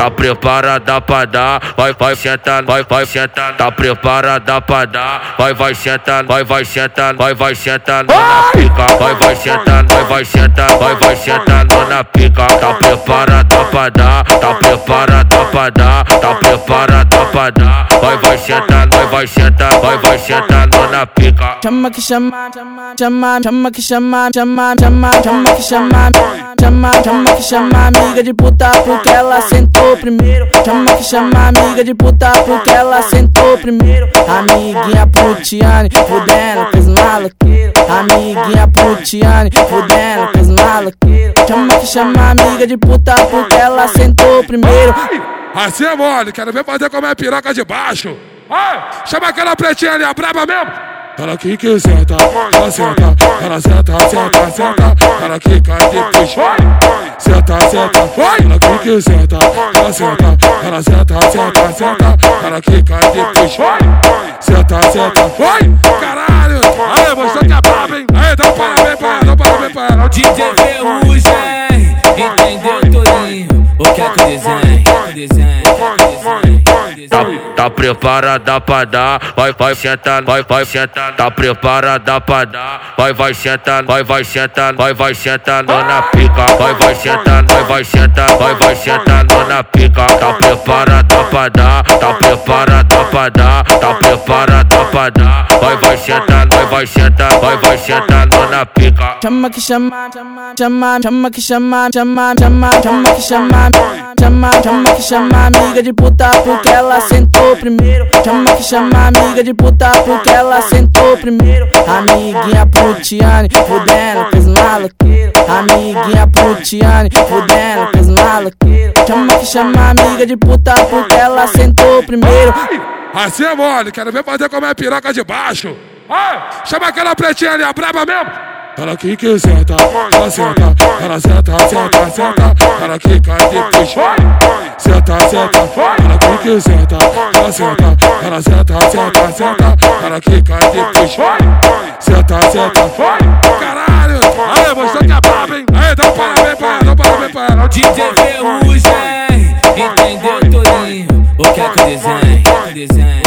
tá preparada pra dar, vai, vai sentar, vai, vai sentar, tá preparada pra dar, vai, vai sentar, vai, vai sentar, vai, vai sentar na pica, vai, vai sentar, vai, vai sentar, vai, vai sentar na pica, tá preparada pra dar, tá preparada pra dar, tá preparada pra dar, vai, vai sentar, vai, vai sentar, vai, vai sentar na pica. Chama que chama, chama, chama, chama que chama, chama, chama, chama que chama, chama, chama que chama amiga de puta porque ela sentou primeiro. Chama que chama amiga de puta porque ela sentou primeiro. Amiguinha putiane, fudendo com os maloqueiros. Amiguinha putiane, fudendo com os maloqueiros. Chama que chama amiga de puta porque ela sentou primeiro. Assim é mole, quero ver fazer como é piroca de baixo. Ah, chama aquela pretinha ali, a braba mesmo. Ela que que senta, ela senta, ela senta, senta, senta, ela que cai depois. Senta, senta, ela que que senta, ela senta, ela senta, senta, senta, ela que cai depois. Senta, senta, vai, caralho. Aí, você que é brabo, hein? Aí, dá um parabéns pra ela, dá um parabéns pra ela. DJ Ferrugem, entendeu, Torinho? O que é que o desenho? O desenho, o desenho. Tá, tá preparada pra dar, vai, vai sentar, vai, vai sentar, tá preparada pra dar, vai, vai sentar, vai, vai sentar, vai, vai sentar na pica, vai, vai sentar, vai, vai sentar, vai, vai sentar na pica, tá preparada pra dar, tá preparada pra dar, tá preparada pra dar, vai, vai sentar, vai, vai sentar, vai, vai sentar na pica. Chama que chama, chama, chama, que chama, chama, chama, chama que chama, chama, chama que chama amiga de puta porque ela sentou primeiro. Chama que chama amiga de puta porque ela sentou primeiro. Amiguinha putiane, fudendo com os. Amiguinha putiane, fudendo com os. Chama que chama amiga de puta porque ela sentou primeiro. Assim é mole, quero ver fazer como é piroca de baixo. Ah, chama aquela pretinha ali, a braba mesmo. Ela que que senta, ela senta, ela senta, senta, senta, ela que cai depois. Senta, senta, ela que que senta, ela senta, ela senta, senta, senta, ela que cai depois. Senta, senta, caralho. Aí, você que é brabo, hein? Aí, dá um parabéns pra ela, dá um parabéns pra ela. DJ Ferrugem, entendeu, Torinho? O que é que o desenho? O desenho,